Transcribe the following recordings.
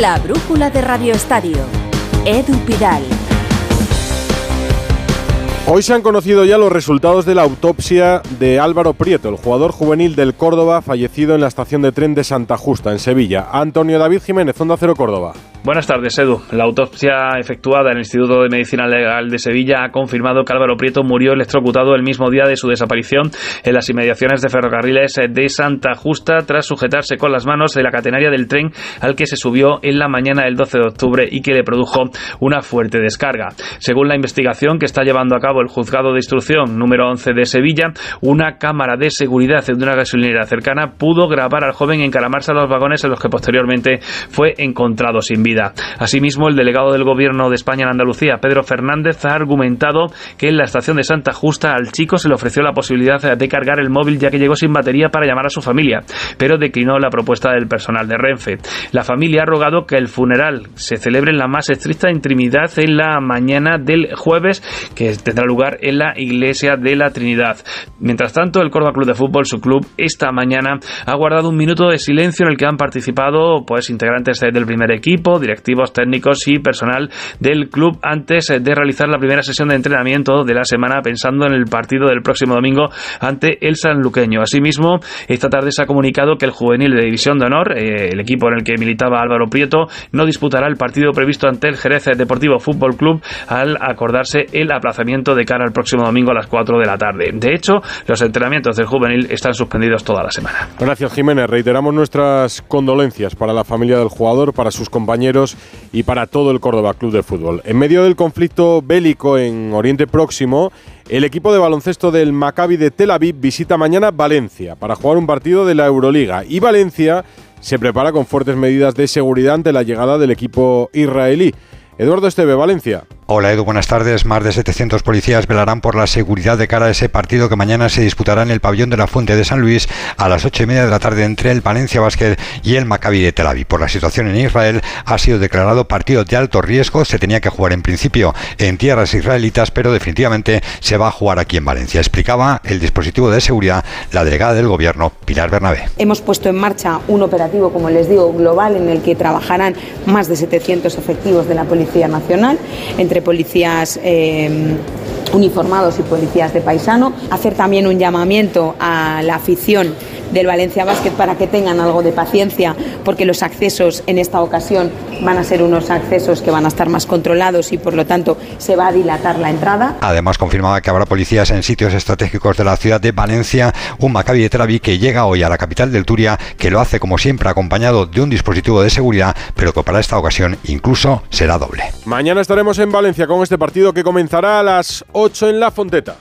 La brújula de Radio Estadio. Edu Pidal. Hoy se han conocido ya los resultados de la autopsia de Álvaro Prieto, el jugador juvenil del Córdoba fallecido en la estación de tren de Santa Justa, en Sevilla. Antonio David Jiménez, Onda Cero Córdoba. Buenas tardes, Edu. La autopsia efectuada en el Instituto de Medicina Legal de Sevilla ha confirmado que Álvaro Prieto murió electrocutado el mismo día de su desaparición en las inmediaciones de ferrocarriles de Santa Justa tras sujetarse con las manos de la catenaria del tren al que se subió en la mañana del 12 de octubre y que le produjo una fuerte descarga. Según la investigación que está llevando a cabo el juzgado de instrucción número 11 de Sevilla, una cámara de seguridad de una gasolinera cercana pudo grabar al joven encaramarse a los vagones en los que posteriormente fue encontrado sin vida. Asimismo, el delegado del Gobierno de España en Andalucía, Pedro Fernández, ha argumentado que en la estación de Santa Justa al chico se le ofreció la posibilidad de cargar el móvil ya que llegó sin batería para llamar a su familia, pero declinó la propuesta del personal de Renfe. La familia ha rogado que el funeral se celebre en la más estricta intimidad en la mañana del jueves, que tendrá lugar en la iglesia de la Trinidad. Mientras tanto, el Córdoba Club de Fútbol, su club, esta mañana ha guardado un minuto de silencio en el que han participado pues integrantes del primer equipo, directivos técnicos y personal del club antes de realizar la primera sesión de entrenamiento de la semana pensando en el partido del próximo domingo ante el sanluqueño. Asimismo, esta tarde se ha comunicado que el juvenil de División de Honor, eh, el equipo en el que militaba Álvaro Prieto, no disputará el partido previsto ante el Jerez Deportivo Fútbol Club al acordarse el aplazamiento de cara al próximo domingo a las 4 de la tarde. De hecho, los entrenamientos del juvenil están suspendidos toda la semana. Gracias, Jiménez. Reiteramos nuestras condolencias para la familia del jugador, para sus compañeros y para todo el Córdoba Club de Fútbol. En medio del conflicto bélico en Oriente Próximo, el equipo de baloncesto del Maccabi de Tel Aviv visita mañana Valencia para jugar un partido de la Euroliga y Valencia se prepara con fuertes medidas de seguridad ante la llegada del equipo israelí. Eduardo Esteve, Valencia. Hola Edu, buenas tardes. Más de 700 policías velarán por la seguridad de cara a ese partido que mañana se disputará en el pabellón de la Fuente de San Luis a las 8 y media de la tarde entre el Valencia Basket y el Maccabi de Tel Aviv. Por la situación en Israel ha sido declarado partido de alto riesgo. Se tenía que jugar en principio en tierras israelitas, pero definitivamente se va a jugar aquí en Valencia. Explicaba el dispositivo de seguridad la delegada del gobierno, Pilar Bernabé. Hemos puesto en marcha un operativo, como les digo, global en el que trabajarán más de 700 efectivos de la Policía Nacional, entre entre policías eh, uniformados y policías de paisano, hacer también un llamamiento a la afición del Valencia Basket para que tengan algo de paciencia, porque los accesos en esta ocasión van a ser unos accesos que van a estar más controlados y por lo tanto se va a dilatar la entrada. Además confirmaba que habrá policías en sitios estratégicos de la ciudad de Valencia, un Maccabi de Tel que llega hoy a la capital del Turia, que lo hace como siempre acompañado de un dispositivo de seguridad, pero que para esta ocasión incluso será doble. Mañana estaremos en Valencia con este partido que comenzará a las 8 en La Fonteta.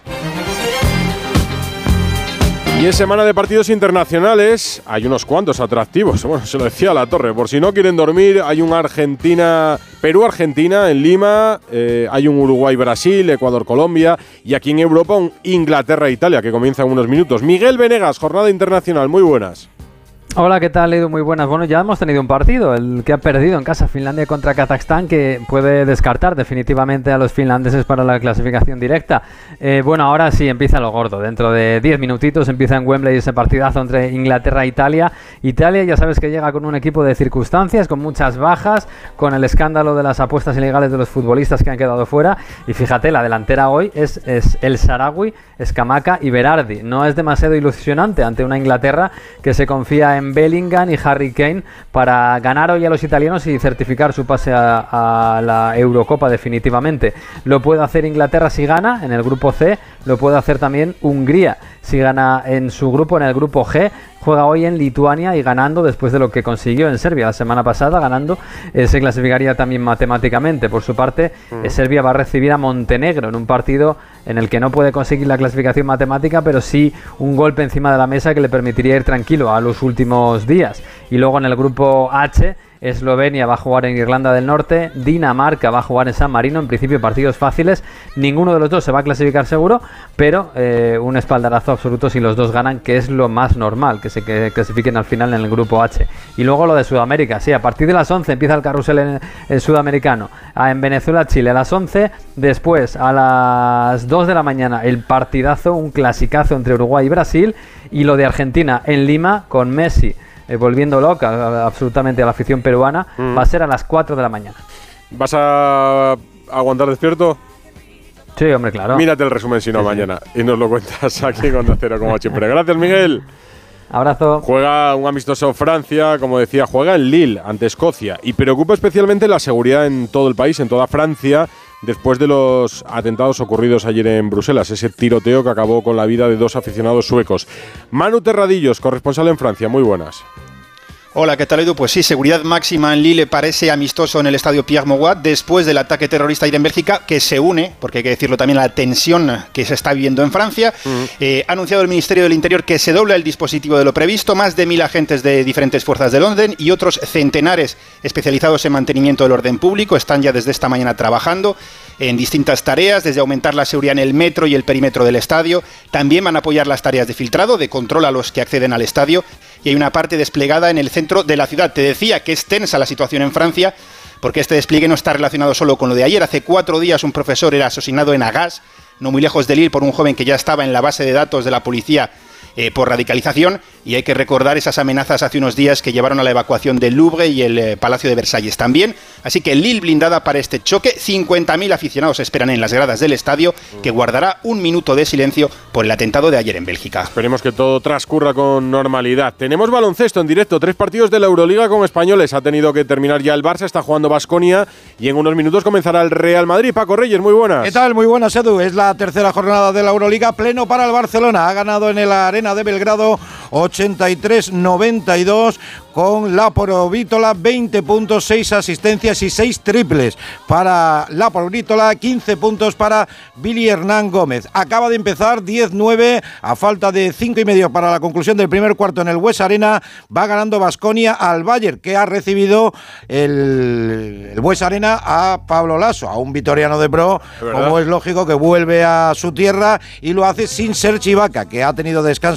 Y en semana de partidos internacionales hay unos cuantos atractivos. Bueno, se lo decía la torre. Por si no quieren dormir, hay un Argentina, Perú-Argentina en Lima, eh, hay un Uruguay-Brasil, Ecuador-Colombia y aquí en Europa un Inglaterra-Italia que comienza en unos minutos. Miguel Venegas, jornada internacional. Muy buenas. Hola, ¿qué tal, Edu? Muy buenas. Bueno, ya hemos tenido un partido, el que ha perdido en casa Finlandia contra Kazajstán, que puede descartar definitivamente a los finlandeses para la clasificación directa. Eh, bueno, ahora sí empieza lo gordo. Dentro de 10 minutitos empieza en Wembley ese partidazo entre Inglaterra e Italia. Italia ya sabes que llega con un equipo de circunstancias, con muchas bajas, con el escándalo de las apuestas ilegales de los futbolistas que han quedado fuera. Y fíjate, la delantera hoy es, es el Sarawi, Escamaca y Berardi. No es demasiado ilusionante ante una Inglaterra que se confía en Bellingham y Harry Kane para ganar hoy a los italianos y certificar su pase a, la Eurocopa definitivamente. Lo puede hacer Inglaterra si gana en el grupo C, lo puede hacer también Hungría si gana en su grupo en el grupo G juega hoy en Lituania y ganando después de lo que consiguió en Serbia la semana pasada, ganando, eh, se clasificaría también matemáticamente. Por su parte, eh, Serbia va a recibir a Montenegro en un partido en el que no puede conseguir la clasificación matemática, pero sí un golpe encima de la mesa que le permitiría ir tranquilo a los últimos días. Y luego en el grupo H, Eslovenia va a jugar en Irlanda del Norte, Dinamarca va a jugar en San Marino, en principio partidos fáciles, ninguno de los dos se va a clasificar seguro, pero eh, un espaldarazo absoluto si los dos ganan, que es lo más normal, que se clasifiquen al final en el grupo H. Y luego lo de Sudamérica, sí, a partir de las 11 empieza el carrusel en, sudamericano, ah, en Venezuela, Chile a las 11, después a las 2 de la mañana el partidazo, un clasicazo entre Uruguay y Brasil, y lo de Argentina en Lima con Messi eh, volviendo loca absolutamente a la afición peruana, mm. va a ser a las 4 de la mañana. ¿Vas a aguantar despierto? Sí, hombre, claro. Mírate el resumen si no mañana y nos lo cuentas aquí con Cero como siempre. Gracias, Miguel. Abrazo. Juega un amistoso Francia, como decía, juega en Lille ante Escocia y preocupa especialmente la seguridad en todo el país, en toda Francia, después de los atentados ocurridos ayer en Bruselas, ese tiroteo que acabó con la vida de dos aficionados suecos. Manu Terradillos, corresponsal en Francia, muy buenas. Hola, ¿qué tal Edu? Pues sí, seguridad máxima en Lille parece amistoso en el estadio Pierre Mauroy después del ataque terrorista ayer en Bélgica, que se une, porque hay que decirlo también, a la tensión que se está viviendo en Francia. Eh, ha anunciado el Ministerio del Interior que se dobla el dispositivo de lo previsto, más de mil agentes de diferentes fuerzas del orden y otros centenares especializados en mantenimiento del orden público están ya desde esta mañana trabajando en distintas tareas, desde aumentar la seguridad en el metro y el perímetro del estadio. También van a apoyar las tareas de filtrado, de control a los que acceden al estadio y hay una parte desplegada en el centro de la ciudad. Te decía que es tensa la situación en Francia porque este despliegue no está relacionado solo con lo de ayer. Hace cuatro días un profesor era asesinado en Agas, no muy lejos de Lille, por un joven que ya estaba en la base de datos de la policía eh, por radicalización y hay que recordar esas amenazas hace unos días que llevaron a la evacuación del Louvre y el eh, Palacio de Versalles también. Así que Lille blindada para este choque. 50.000 aficionados esperan en las gradas del estadio que guardará un minuto de silencio por el atentado de ayer en Bélgica. Esperemos que todo transcurra con normalidad. Tenemos baloncesto en directo, tres partidos de la Euroliga con españoles. Ha tenido que terminar ya el Barça, está jugando Basconia y en unos minutos comenzará el Real Madrid. Paco Reyes, muy buenas. ¿Qué tal? Muy buenas, Edu. Es la tercera jornada de la Euroliga, pleno para el Barcelona. Ha ganado en el Arena de Belgrado 83-92 con la Vítola, 20 puntos, 6 asistencias y 6 triples para la Vítola, 15 puntos para Billy Hernán Gómez. Acaba de empezar 10-9 a falta de 5 y medio para la conclusión del primer cuarto en el West Arena. Va ganando Basconia al Bayern, que ha recibido el, el West Arena a Pablo Lasso, a un vitoriano de pro, como es lógico que vuelve a su tierra y lo hace sin ser Chivaca, que ha tenido descanso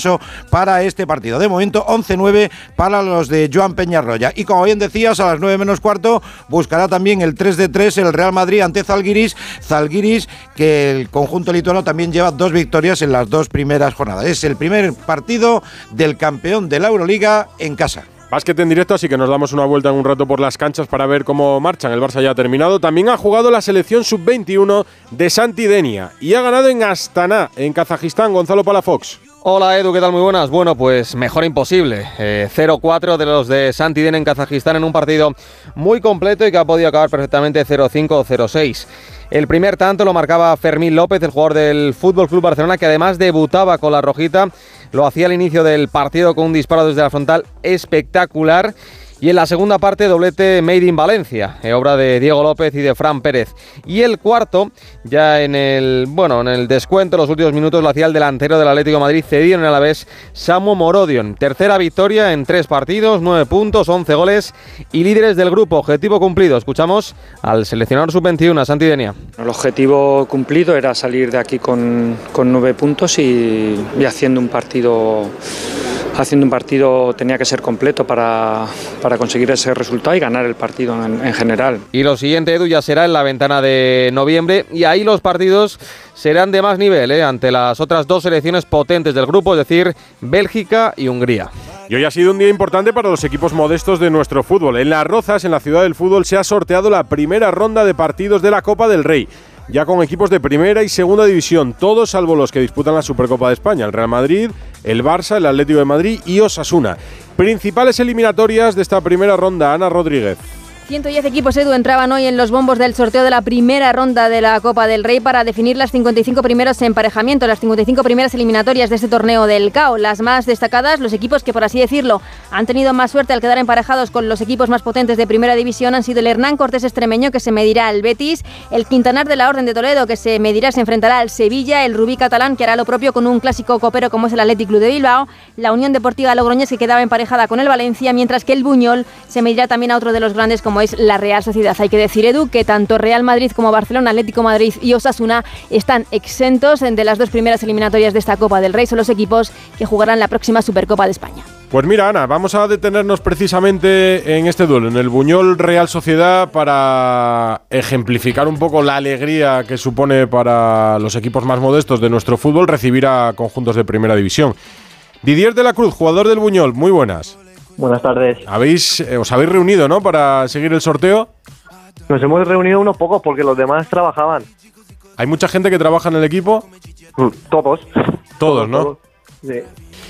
para este partido. De momento, 11-9 para los de Joan Peñarroya. Y como bien decías, a las 9 menos cuarto buscará también el 3 de 3 el Real Madrid ante Zalgiris. Zalgiris, que el conjunto lituano también lleva dos victorias en las dos primeras jornadas. Es el primer partido del campeón de la Euroliga en casa. Básquet en directo, así que nos damos una vuelta en un rato por las canchas para ver cómo marchan. El Barça ya ha terminado. También ha jugado la selección sub-21 de Santidenia y ha ganado en Astana, en Kazajistán, Gonzalo Palafox. Hola Edu, ¿qué tal? Muy buenas. Bueno, pues mejor imposible. 0-4 eh, de los de Santiden en Kazajistán en un partido muy completo y que ha podido acabar perfectamente 0-5 o 0-6. El primer tanto lo marcaba Fermín López, el jugador del Fútbol Club Barcelona, que además debutaba con la rojita. Lo hacía al inicio del partido con un disparo desde la frontal espectacular. Y en la segunda parte, doblete Made in Valencia, eh, obra de Diego López y de Fran Pérez. Y el cuarto, ya en el bueno, en el descuento, los últimos minutos lo hacía el delantero del Atlético de Madrid, cedido en la vez Samu Morodion. Tercera victoria en tres partidos, nueve puntos, once goles y líderes del grupo. Objetivo cumplido. Escuchamos al seleccionador sub-21, Santidenia. El objetivo cumplido era salir de aquí con, nueve puntos y haciendo un partido haciendo un partido tenía que ser completo para, para conseguir ese resultado y ganar el partido en, general. Y lo siguiente, Edu, ya será en la ventana de noviembre y ahí los partidos serán de más nivel ¿eh? ante las otras dos selecciones potentes del grupo, es decir, Bélgica y Hungría. Y hoy ha sido un día importante para los equipos modestos de nuestro fútbol. En Las Rozas, en la ciudad del fútbol, se ha sorteado la primera ronda de partidos de la Copa del Rey ya con equipos de primera y segunda división, todos salvo los que disputan la Supercopa de España, el Real Madrid, el Barça, el Atlético de Madrid y Osasuna. Principales eliminatorias de esta primera ronda, Ana Rodríguez. 110 equipos Edu entraban hoy en los bombos del sorteo de la primera ronda de la Copa del Rey para definir las 55 primeros emparejamientos, las 55 primeras eliminatorias de este torneo del CAO. Las más destacadas, los equipos que por así decirlo han tenido más suerte al quedar emparejados con los equipos más potentes de primera división han sido el Hernán Cortés Extremeño que se medirá al Betis, el Quintanar de la Orden de Toledo que se medirá, se enfrentará al Sevilla, el Rubí Catalán que hará lo propio con un clásico copero como es el Athletic Club de Bilbao, la Unión Deportiva Logroñés que quedaba emparejada con el Valencia, mientras que el Buñol se medirá también a otro de los grandes como es la Real Sociedad. Hay que decir, Edu, que tanto Real Madrid como Barcelona, Atlético Madrid y Osasuna están exentos de las dos primeras eliminatorias de esta Copa del Rey. Son los equipos que jugarán la próxima Supercopa de España. Pues mira, Ana, vamos a detenernos precisamente en este duelo, en el Buñol Real Sociedad, para ejemplificar un poco la alegría que supone para los equipos más modestos de nuestro fútbol recibir a conjuntos de primera división. Didier de la Cruz, jugador del Buñol, muy buenas. Buenas tardes. Habéis, eh, os habéis reunido, ¿no? Para seguir el sorteo. Nos hemos reunido unos pocos porque los demás trabajaban. ¿Hay mucha gente que trabaja en el equipo? Mm, Todos. Todos, ¿no? Sí.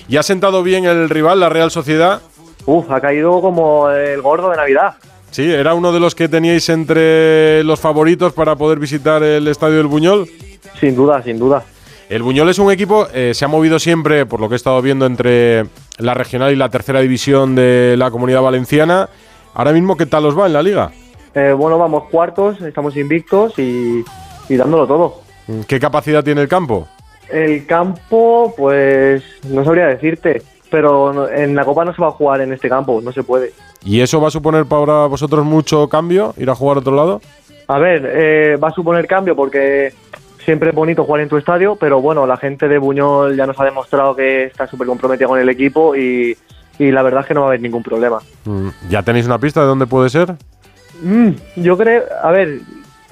¿Y ha sentado bien el rival, la Real Sociedad? Uf, ha caído como el gordo de Navidad. Sí, era uno de los que teníais entre los favoritos para poder visitar el estadio del Buñol. Sin duda, sin duda. El Buñol es un equipo, eh, se ha movido siempre, por lo que he estado viendo, entre la regional y la tercera división de la comunidad valenciana. Ahora mismo, ¿qué tal os va en la liga? Eh, bueno, vamos cuartos, estamos invictos y, y dándolo todo. ¿Qué capacidad tiene el campo? El campo, pues no sabría decirte, pero en la Copa no se va a jugar en este campo, no se puede. ¿Y eso va a suponer para vosotros mucho cambio? ¿Ir a jugar a otro lado? A ver, eh, va a suponer cambio porque siempre es bonito jugar en tu estadio, pero bueno, la gente de Buñol ya nos ha demostrado que está súper comprometida con el equipo y, y la verdad es que no va a haber ningún problema. Mm, ¿Ya tenéis una pista de dónde puede ser? Mm, yo creo, a ver,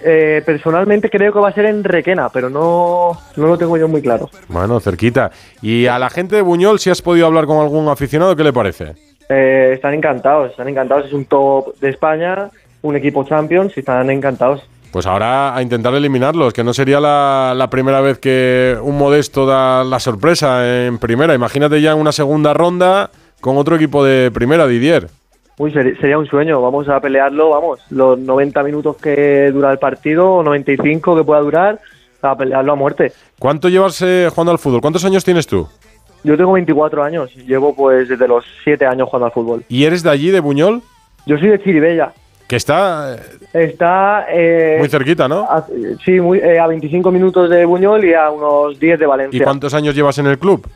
eh, personalmente creo que va a ser en Requena, pero no, no lo tengo yo muy claro. Bueno, cerquita. ¿Y a la gente de Buñol, si has podido hablar con algún aficionado, qué le parece? Eh, están encantados, están encantados, es un top de España, un equipo Champions y están encantados. Pues ahora a intentar eliminarlos, que no sería la, la primera vez que un modesto da la sorpresa en primera. Imagínate ya en una segunda ronda con otro equipo de primera, Didier. Uy, sería un sueño, vamos a pelearlo, vamos, los 90 minutos que dura el partido, o 95 que pueda durar, a pelearlo a muerte. ¿Cuánto llevas eh, jugando al fútbol? ¿Cuántos años tienes tú? Yo tengo 24 años, llevo pues desde los 7 años jugando al fútbol. ¿Y eres de allí, de Buñol? Yo soy de Chiribella, Que está eh, está... eh, muy cerquita, ¿no? a- sí, muy, eh, a 25 minutos de Buñol y a unos 10 de ¿Y Valencia. cuántos años llevas en el club?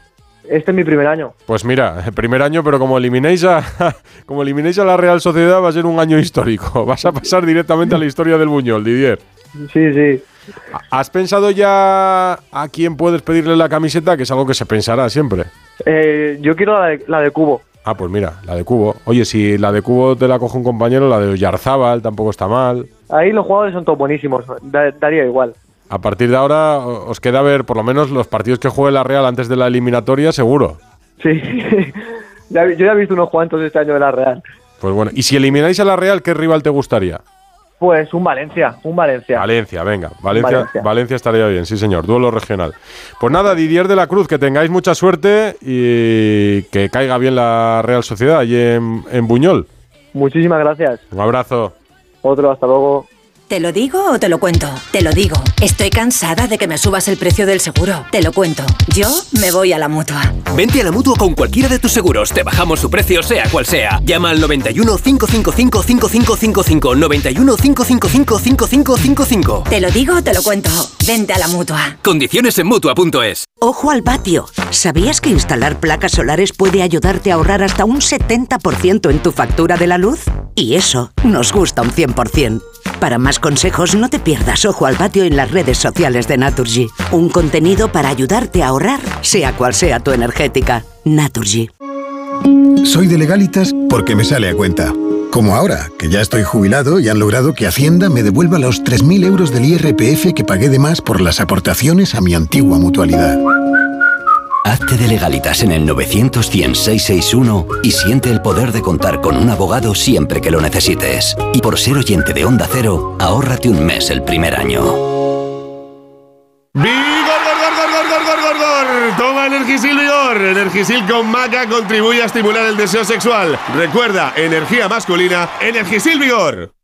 Este es mi primer año. Pues mira, primer año, pero como eliminéis a como eliminéis a la Real Sociedad va a ser un año histórico. Vas a pasar directamente a la historia del Buñol, Didier. Sí, sí. ¿Has pensado ya a quién puedes pedirle la camiseta? Que es algo que se pensará siempre. Eh, yo quiero la de, la de Cubo. Ah, pues mira, la de Cubo. Oye, si la de Cubo te la coge un compañero, la de Oyarzábal tampoco está mal. Ahí los jugadores son todos buenísimos, da- daría igual. A partir de ahora os queda ver por lo menos los partidos que juegue la Real antes de la eliminatoria, seguro. Sí, yo ya he visto unos cuantos este año de la Real. Pues bueno, y si elimináis a la Real, ¿qué rival te gustaría? Pues un Valencia, un Valencia. Valencia, venga. Valencia, Valencia. Valencia estaría bien, sí señor. Duelo regional. Pues nada, Didier de la Cruz, que tengáis mucha suerte y que caiga bien la Real Sociedad allí en, en Buñol. Muchísimas gracias. Un abrazo. Otro, hasta luego. ¿Te lo digo o te lo cuento? Te lo digo. Estoy cansada de que me subas el precio del seguro. Te lo cuento. Yo me voy a la mutua. Vente a la mutua con cualquiera de tus seguros. Te bajamos su precio, sea cual sea. Llama al 91 555 5555. 91 555 5555. Te lo digo o te lo cuento. Vente a la mutua. Condiciones en mutua.es. Ojo al patio. ¿Sabías que instalar placas solares puede ayudarte a ahorrar hasta un 70% en tu factura de la luz? Y eso nos gusta un 100%. Para más consejos, no te pierdas Ojo al patio en las redes sociales de Naturgy. Un contenido para ayudarte a ahorrar, sea cual sea tu energética. Naturgy. Soy de legalitas porque me sale a cuenta. Como ahora, que ya estoy jubilado y han logrado que Hacienda me devuelva los 3.000 euros del IRPF que pagué de más por las aportaciones a mi antigua mutualidad. Hazte de legalitas en el 900 661 y siente el poder de contar con un abogado siempre que lo necesites. Y por ser oyente de Onda Cero, ahórrate un mes el primer año. ¡Vigor, gor, gor, gor, gor, gor, gor, gor! Toma Energisil Vigor. Energisil con maca contribuye a estimular el deseo sexual. Recuerda, energía masculina, Energisil Vigor.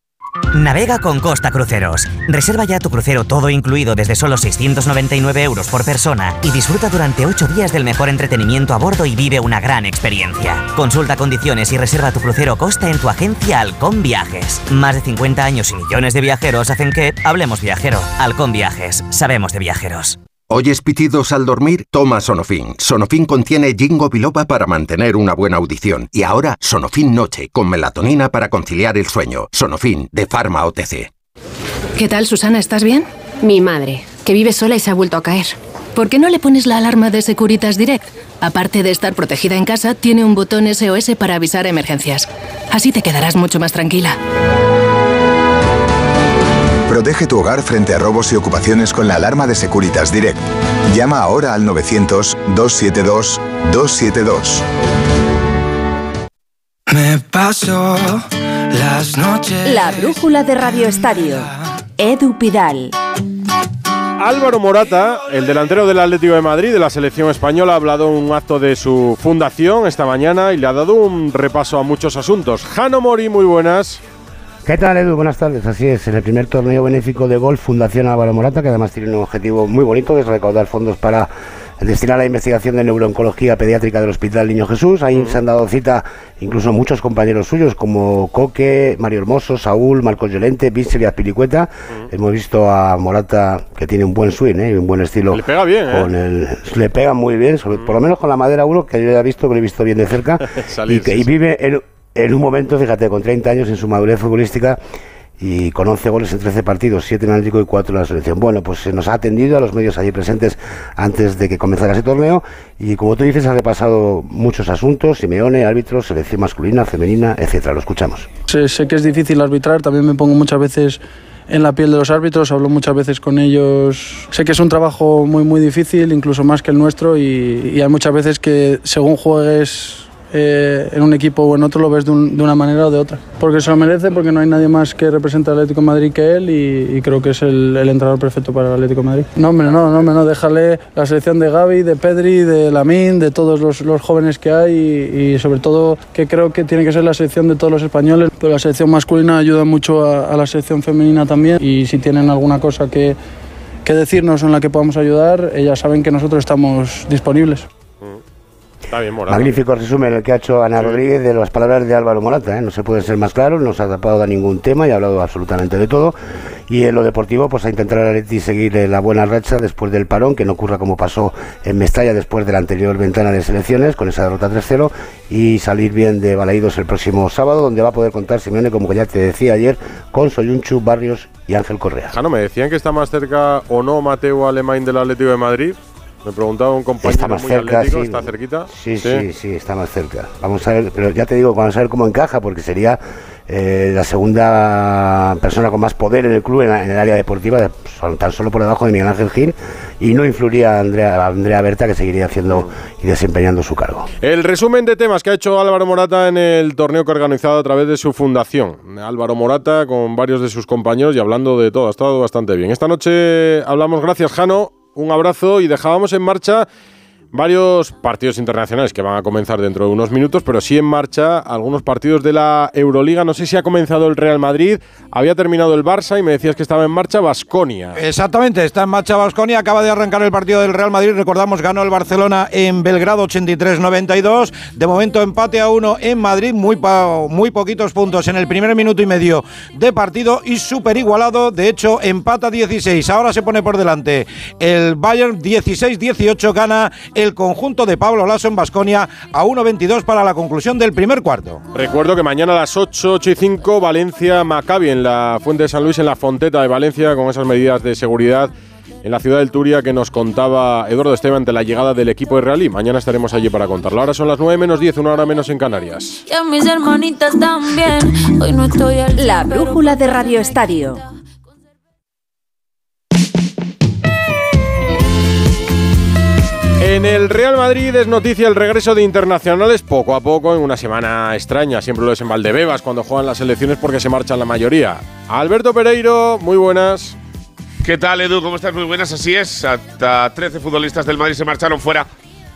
Navega con Costa Cruceros. Reserva ya tu crucero todo incluido desde solo 699 euros por persona y disfruta durante 8 días del mejor entretenimiento a bordo y vive una gran experiencia. Consulta condiciones y reserva tu crucero Costa en tu agencia Halcón Viajes. Más de 50 años y millones de viajeros hacen que hablemos viajero. Halcón Viajes. Sabemos de viajeros. ¿Oyes pitidos al dormir? Toma Sonofin. Sonofin contiene Jingo biloba para mantener una buena audición. Y ahora, Sonofin Noche, con melatonina para conciliar el sueño. Sonofin, de Pharma OTC. ¿Qué tal, Susana? ¿Estás bien? Mi madre, que vive sola y se ha vuelto a caer. ¿Por qué no le pones la alarma de Securitas Direct? Aparte de estar protegida en casa, tiene un botón SOS para avisar emergencias. Así te quedarás mucho más tranquila. Protege tu hogar frente a robos y ocupaciones con la alarma de Securitas Direct. Llama ahora al 900-272-272. Me paso las noches. La brújula de Radio Estadio. Edu Pidal. Álvaro Morata, el delantero del Atlético de Madrid, de la selección española, ha hablado en un acto de su fundación esta mañana y le ha dado un repaso a muchos asuntos. Jano Mori, muy buenas. ¿Qué tal, Edu? Buenas tardes. Así es, en el primer torneo benéfico de golf Fundación Álvaro Morata, que además tiene un objetivo muy bonito, que es recaudar fondos para destinar a la investigación de neurooncología pediátrica del Hospital Niño Jesús. Ahí se han dado cita incluso muchos compañeros suyos como Coque, Mario Hermoso, Saúl, Marcos Llorente, Víctor y Azpilicueta. Hemos visto a Morata que tiene un buen swing ¿eh? y un buen estilo. Le pega bien, ¿eh? con el, le pega muy bien, sobre- por lo menos con la madera 1, que yo ya he visto, que lo he visto bien de cerca. Y, que, y vive en, en un momento, fíjate, con 30 años en su madurez futbolística y con 11 goles en 13 partidos, 7 en Atlético y 4 en la selección. Bueno, pues se nos ha atendido a los medios allí presentes antes de que comenzara ese torneo y como tú dices ha repasado muchos asuntos, Simeone, árbitros, selección masculina, femenina, etcétera. Lo escuchamos. Sé que es difícil arbitrar, también me pongo muchas veces en la piel de los árbitros, hablo muchas veces con ellos. Sé que es un trabajo muy, muy difícil, incluso más que el nuestro, y, y hay muchas veces que según juegues eh, en un equipo o en otro lo ves de, un- de una manera o de otra. Porque se lo merece, porque no hay nadie más que represente al Atlético de Madrid que él y, y creo que es el, el entrenador perfecto para el Atlético de Madrid. No, hombre, no, no, hombre, no, déjale la selección de Gaby, de Pedri, de Lamin, de todos los, los jóvenes que hay y, y sobre todo que creo que tiene que ser la selección de todos los españoles, pero la selección masculina ayuda mucho a, a la selección femenina también y si tienen alguna cosa que, que decirnos en la que podamos ayudar, ellas saben que nosotros estamos disponibles. Está bien, Morata. Magnífico resumen el que ha hecho Ana Rodríguez de las palabras de Álvaro Morata. ¿eh? No se puede ser más claro, no se ha tapado de ningún tema y ha hablado absolutamente de todo. Y en lo deportivo, pues a intentar al Atleti seguir eh, la buena racha después del parón, que no ocurra como pasó en Mestalla después de la anterior ventana de selecciones, con esa derrota 3-0, y salir bien de Balaídos el próximo sábado, donde va a poder contar Simeone, como ya te decía ayer, con Soyunchu, Barrios y Ángel Correa. Jano, me decían que está más cerca o no Mateo Alemán del Atlético de Madrid. Me preguntaba un compañero Está más muy cerca, atlético, sí. ¿está cerquita? Sí, sí, sí, está más cerca. Vamos a ver, pero ya te digo, vamos a ver cómo encaja, porque sería eh, la segunda persona con más poder en el club, en, el área deportiva, de- son- tan solo por debajo de Miguel Ángel Gil, y no influiría a Andrea, a Andrea Berta, que seguiría haciendo y desempeñando su cargo. El resumen de temas que ha hecho Álvaro Morata en el torneo que ha organizado a través de su fundación. Álvaro Morata con varios de sus compañeros y hablando de todo. Ha estado bastante bien. Esta noche hablamos, gracias Jano, un abrazo y dejábamos en marcha varios partidos internacionales que van a comenzar dentro de unos minutos, pero sí en marcha algunos partidos de la Euroliga. No sé si ha comenzado el Real Madrid, había terminado el Barça y me decías que estaba en marcha Basconia. Exactamente, está en marcha Basconia, acaba de arrancar el partido del Real Madrid, recordamos ganó el Barcelona en Belgrado 83-92, de momento empate a uno en Madrid, muy, muy poquitos puntos en el primer minuto y medio de partido y súper igualado, de hecho empata 16, ahora se pone por delante el Bayern. 16-18, gana el conjunto de Pablo Lasso en Basconia a 1-22 para la conclusión del primer cuarto. Recuerdo que mañana a las 8, 8 y 5, Valencia Maccabi en la Fuente de San Luis, en la Fonteta de Valencia, con esas medidas de seguridad en la ciudad del Turia que nos contaba Eduardo Esteban ante la llegada del equipo de Realí. Mañana estaremos allí para contarlo. Ahora son las 9 menos 10, una hora menos en Canarias. Y a mis hermanitas también. Hoy no estoy al La brújula de Radio Estadio. En el Real Madrid es noticia el regreso de internacionales poco a poco en una semana extraña. Siempre lo es en Valdebebas cuando juegan las elecciones porque se marchan la mayoría. Alberto Pereiro, muy buenas. ¿Qué tal, Edu? ¿Cómo estás? Muy buenas, así es. Hasta 13 futbolistas del Madrid se marcharon fuera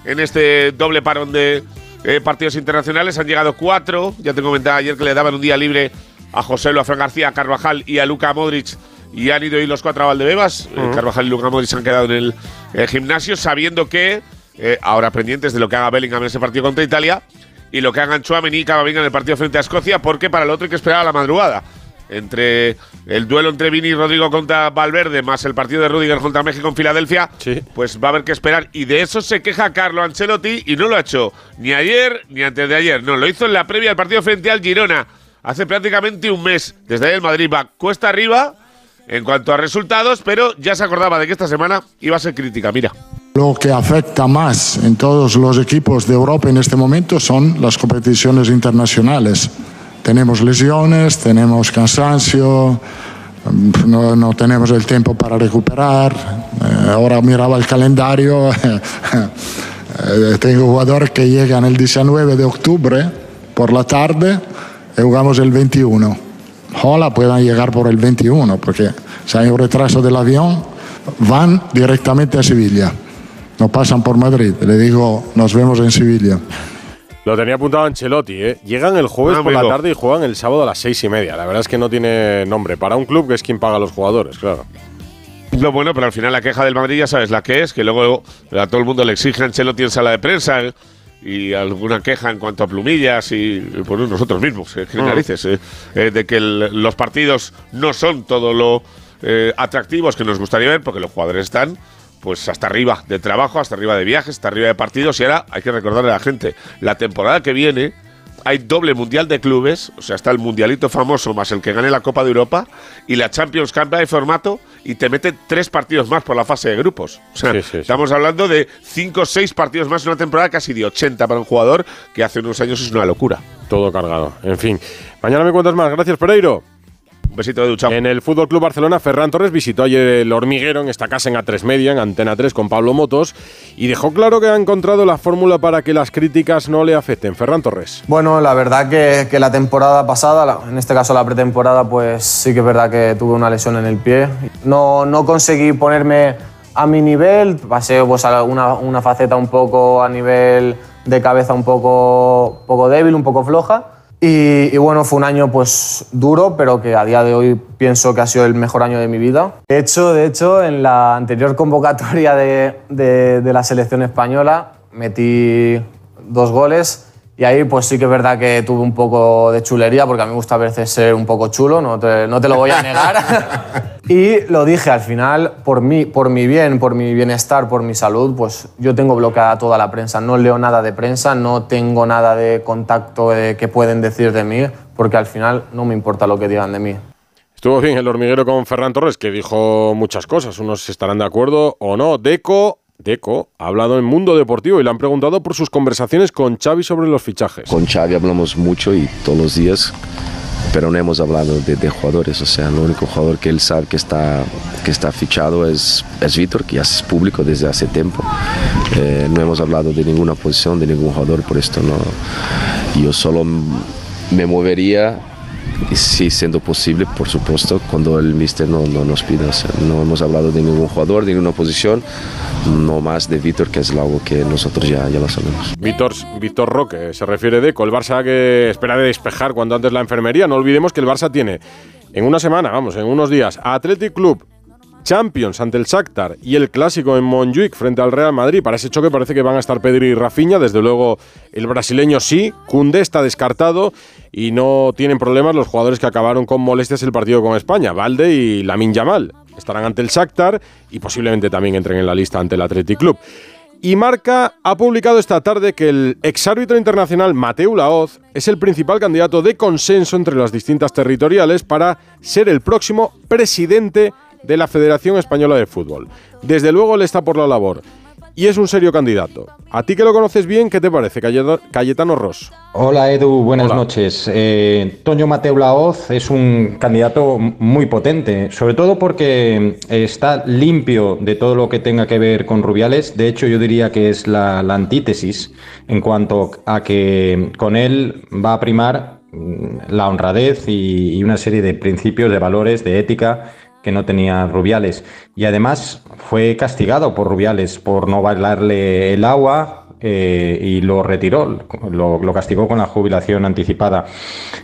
en este doble parón de eh, partidos internacionales. Han llegado cuatro. Ya te comentaba ayer que le daban un día libre a José Lu, a Fran García, a Carvajal y a Luca Modric. Y han ido hoy los cuatro a Valdebebas. Eh. Carvajal y Luca Modric se han quedado en el eh, gimnasio sabiendo que, eh, ahora pendientes de lo que haga Bellingham en ese partido contra Italia y lo que hagan Chouameni y Camavinga en el partido frente a Escocia, porque para el otro hay que esperar a la madrugada entre el duelo entre Vini y Rodrigo contra Valverde, más el partido de Rudiger contra México en Filadelfia, pues va a haber que esperar. Y de eso se queja Carlo Ancelotti y no lo ha hecho ni ayer ni antes de ayer. No, lo hizo en la previa del partido frente al Girona, hace prácticamente un mes. Desde ahí el Madrid va cuesta arriba en cuanto a resultados, pero ya se acordaba de que esta semana iba a ser crítica. Mira. Lo que afecta más en todos los equipos de Europa en este momento son las competiciones internacionales. Tenemos lesiones, tenemos cansancio, mm, no, no tenemos el tiempo para recuperar. Eh, ahora miraba el calendario, eh, tengo jugadores que llegan el 19 de octubre por la tarde y jugamos el 21. Ojalá puedan llegar por el 21, porque si hay un retraso del avión, van directamente a Sevilla. No pasan por Madrid. Le digo, nos vemos en Sevilla. Lo tenía apuntado Ancelotti, ¿eh? Llegan el jueves Ah, por la tarde y juegan el sábado a las seis y media. La verdad es que no tiene nombre. Para un club que es quien paga a los jugadores, claro. Lo bueno, pero al final la queja del Madrid ya sabes la que es, que luego a todo el mundo le exige a Ancelotti en sala de prensa ¿eh? Y alguna queja en cuanto a plumillas y por nosotros mismos, eh, qué Mm. narices, eh, eh, de que el- los partidos no son todo lo atractivos que nos gustaría ver, porque los jugadores están pues hasta arriba de trabajo, hasta arriba de viajes, hasta arriba de partidos y ahora hay que recordarle a la gente, la temporada que viene hay doble mundial de clubes, o sea, está el mundialito famoso más el que gane la Copa de Europa y la Champions cambia de formato y te mete tres partidos más por la fase de grupos. O sea, estamos hablando de cinco o seis partidos más en una temporada casi de 80 para un jugador que hace unos años es una locura. Todo cargado. En fin. Mañana me cuentas más. Gracias, Pereiro. Un besito de ducha. En el Fútbol Club Barcelona, Ferran Torres visitó ayer el hormiguero en esta casa en A3 Media, en Antena 3, con Pablo Motos, y dejó claro que ha encontrado la fórmula para que las críticas no le afecten. Ferran Torres. Bueno, la verdad que, que la temporada pasada, en este caso la pretemporada, pues sí que es verdad que tuve una lesión en el pie. No, no conseguí ponerme a mi nivel, pasé pues, a una, una faceta un poco a nivel de cabeza un poco, poco débil, un poco floja. Y, y bueno, fue un año pues duro, pero que a día de hoy pienso que ha sido el mejor año de mi vida. De hecho, de hecho en la anterior convocatoria de, de- de la selección española metí dos goles y ahí pues sí que es verdad que tuve un poco de chulería, porque a mí me gusta a veces ser un poco chulo, no te, no te lo voy a negar. y lo dije, al final, por mí, por mi bien, por mi bienestar, por mi salud, pues yo tengo bloqueada toda la prensa. No leo nada de prensa, no tengo nada de contacto de que pueden decir de mí, porque al final no me importa lo que digan de mí. Estuvo bien el hormiguero con Ferran Torres, que dijo muchas cosas. Unos estarán de acuerdo o no. Deco, Deco ha hablado en Mundo Deportivo y le han preguntado por sus conversaciones con Xavi sobre los fichajes. Con Xavi hablamos mucho y todos los días, pero no hemos hablado de, de jugadores. O sea, el único jugador que él sabe que está, que está fichado es, es Víctor, que ya es público desde hace tiempo. Eh, no hemos hablado de ninguna posición, de ningún jugador, por esto no. Yo solo me movería, y sí, siendo posible, por supuesto, cuando el míster no, no nos pida. No hemos hablado de ningún jugador, de ninguna posición, no más de Víctor, que es algo que nosotros ya, ya lo sabemos. Víctor, Víctor Roque se refiere Deco, el Barça que espera de despejar cuando antes la enfermería. No olvidemos que el Barça tiene en una semana, vamos, en unos días, Athletic Club, Champions ante el Shakhtar y el clásico en Montjuic frente al Real Madrid. Para ese choque parece que van a estar Pedri y Rafinha. Desde luego el brasileño sí. Koundé está descartado y no tienen problemas los jugadores que acabaron con molestias el partido con España. Valde y Lamin Yamal estarán ante el Shakhtar y posiblemente también entren en la lista ante el Athletic Club. Y Marca ha publicado esta tarde que el exárbitro internacional Mateu Laoz es el principal candidato de consenso entre las distintas territoriales para ser el próximo presidente de la Federación Española de Fútbol. Desde luego él está por la labor y es un serio candidato. A ti que lo conoces bien, ¿qué te parece, Cayetano- Ross? Hola Edu, buenas noches. Eh, Toño Mateo Laoz es un candidato muy potente, sobre todo porque está limpio de todo lo que tenga que ver con Rubiales. De hecho, yo diría que es la, la antítesis en cuanto a que con él va a primar mm, la honradez y, y una serie de principios, de valores, de ética que no tenía Rubiales. Y además fue castigado por Rubiales por no bailarle el agua eh, y lo retiró, lo, castigó con la jubilación anticipada.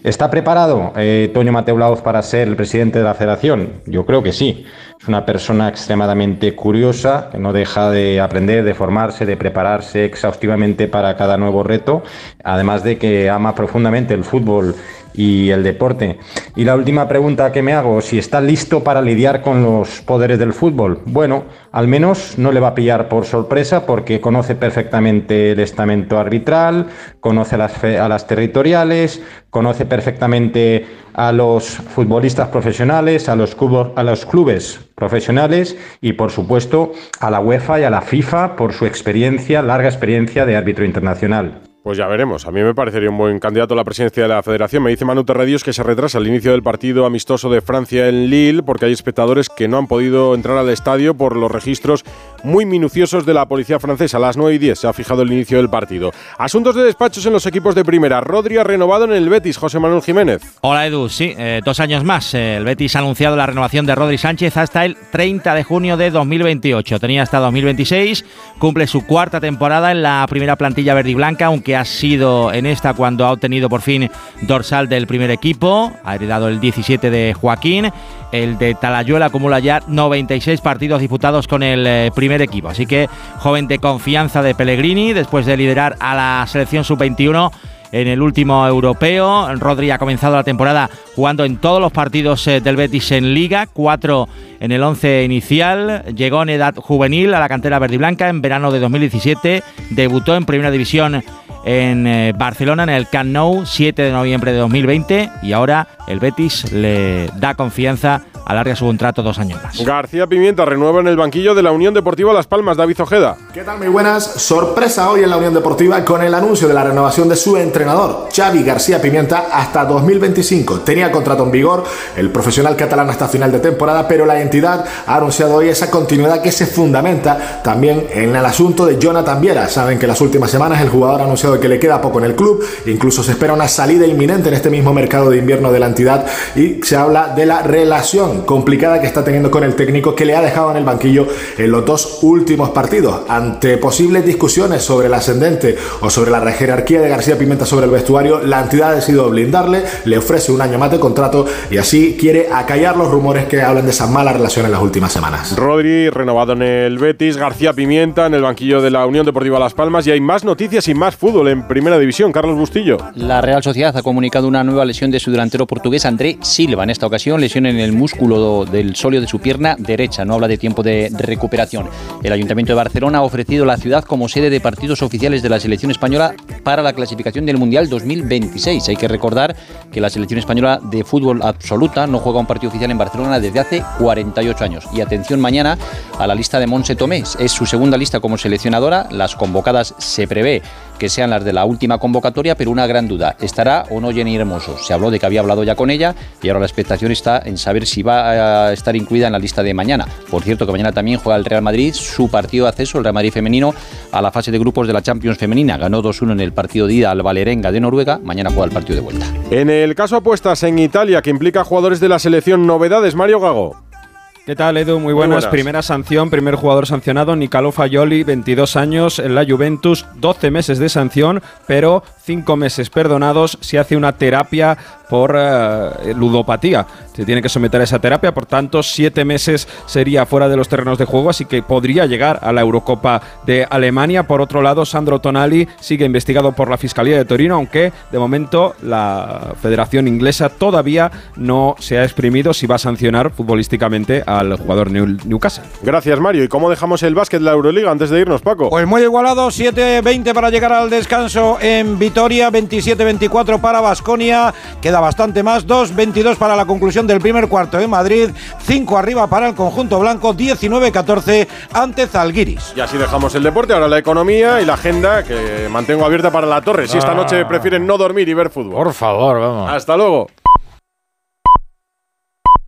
¿Está preparado eh, Toño Mateo Laoz para ser el presidente de la federación? Yo creo que sí. Es una persona extremadamente curiosa, que no deja de aprender, de formarse, de prepararse exhaustivamente para cada nuevo reto, además de que ama profundamente el fútbol y el deporte. Y la última pregunta que me hago, si está listo para lidiar con los poderes del fútbol. Bueno, al menos no le va a pillar por sorpresa porque conoce perfectamente el estamento arbitral, conoce a las, a las territoriales, conoce perfectamente a los futbolistas profesionales, a los, a los clubes profesionales y por supuesto a la UEFA y a la FIFA por su experiencia, larga experiencia de árbitro internacional. Pues ya veremos. A mí me parecería un buen candidato a la presidencia de la federación. Me dice Manu Terredios que se retrasa el inicio del partido amistoso de Francia en Lille porque hay espectadores que no han podido entrar al estadio por los registros muy minuciosos de la policía francesa. A las 9 y 10 se ha fijado el inicio del partido. Asuntos de despachos en los equipos de primera. Rodri ha renovado en el Betis, José Manuel Jiménez. Hola Edu, sí, eh, dos años más. Eh, el Betis ha anunciado la renovación de Rodri Sánchez hasta el 30 de junio de 2028. Tenía hasta 2026, cumple su cuarta temporada en la primera plantilla verde y blanca, aunque ha sido en esta cuando ha obtenido por fin dorsal del primer equipo. Ha heredado el 17 de Joaquín. El de Talayuela acumula ya 96 partidos disputados con el eh, equipo. Así que joven de confianza de Pellegrini, después de liderar a la selección sub-21 en el último europeo. Rodri ha comenzado la temporada jugando en todos los partidos eh, del Betis en Liga, cuatro en el once inicial. Llegó en edad juvenil a la cantera verde y blanca en verano de 2017. Debutó en Primera División en eh, Barcelona, en el Camp Nou, 7 de noviembre de 2020. Y ahora el Betis le da confianza alarga su contrato dos años más. García Pimienta renueva en el banquillo de la Unión Deportiva Las Palmas, David Ojeda. ¿Qué tal? Muy buenas. Sorpresa hoy en la Unión Deportiva con el anuncio de la renovación de su entrenador, Xavi García Pimienta, hasta 2025. Tenía contrato en vigor el profesional catalán hasta final de temporada, pero la entidad ha anunciado hoy esa continuidad que se fundamenta también en el asunto de Jonathan Viera. Saben que las últimas semanas el jugador ha anunciado que le queda poco en el club, incluso se espera una salida inminente en este mismo mercado de invierno de la entidad y se habla de la relación complicada que está teniendo con el técnico que le ha dejado en el banquillo en los dos últimos partidos. Ante posibles discusiones sobre el ascendente o sobre la jerarquía de García Pimenta sobre el vestuario, la entidad ha decidido blindarle, le ofrece un año más de contrato y así quiere acallar los rumores que hablan de esa mala relación en las últimas semanas. Rodri renovado en el Betis, García Pimienta en el banquillo de la Unión Deportiva Las Palmas y hay más noticias y más fútbol en Primera División. Carlos Bustillo. La Real Sociedad ha comunicado una nueva lesión de su delantero portugués André Silva. En esta ocasión lesión en el músculo del sóleo de su pierna derecha. No habla de tiempo de recuperación. El Ayuntamiento de Barcelona ha ofrecido la ciudad como sede de partidos oficiales de la selección española para la clasificación del Mundial 2026. Hay que recordar que la selección española de fútbol absoluta no juega un partido oficial en Barcelona desde hace 48 años. Y atención mañana a la lista de Monse Tomés. Es su segunda lista como seleccionadora. Las convocadas se prevé que sean las de la última convocatoria, pero una gran duda, ¿estará o no Jenny Hermoso? Se habló de que había hablado ya con ella y ahora la expectación está en saber si va a estar incluida en la lista de mañana. Por cierto, que mañana también juega el Real Madrid su partido de acceso, el Real Madrid femenino, a la fase de grupos de la Champions femenina. Ganó 2-1 en el partido de ida al Valerenga de Noruega, mañana juega el partido de vuelta. En el caso apuestas en Italia, que implica jugadores de la selección, novedades, Mario Gago. ¿Qué tal, Edu? Muy buenas. Primera sanción, primer jugador sancionado, Nicalo Fayoli, 22 años en la Juventus, 12 meses de sanción, pero 5 meses perdonados si hace una terapia por eh, ludopatía. Se tiene que someter a esa terapia, por tanto, 7 meses sería fuera de los terrenos de juego, así que podría llegar a la Eurocopa de Alemania. Por otro lado, Sandro Tonali sigue investigado por la Fiscalía de Torino, aunque de momento la Federación Inglesa todavía no se ha exprimido si va a sancionar futbolísticamente al jugador Newcastle. Gracias, Mario. ¿Y cómo dejamos el básquet de la Euroliga antes de irnos, Paco? Pues muy igualado, 7-20 para llegar al descanso en Vitoria, 27-24 para Basconia, queda bastante más, 2-22 para la conclusión del primer cuarto en Madrid, 5 arriba para el conjunto blanco, 19-14 ante Zalgiris. Y así dejamos el deporte, ahora la economía y la agenda que mantengo abierta para la torre. Si esta Ah. noche prefieren no dormir y ver fútbol. Por favor, vamos. Hasta luego.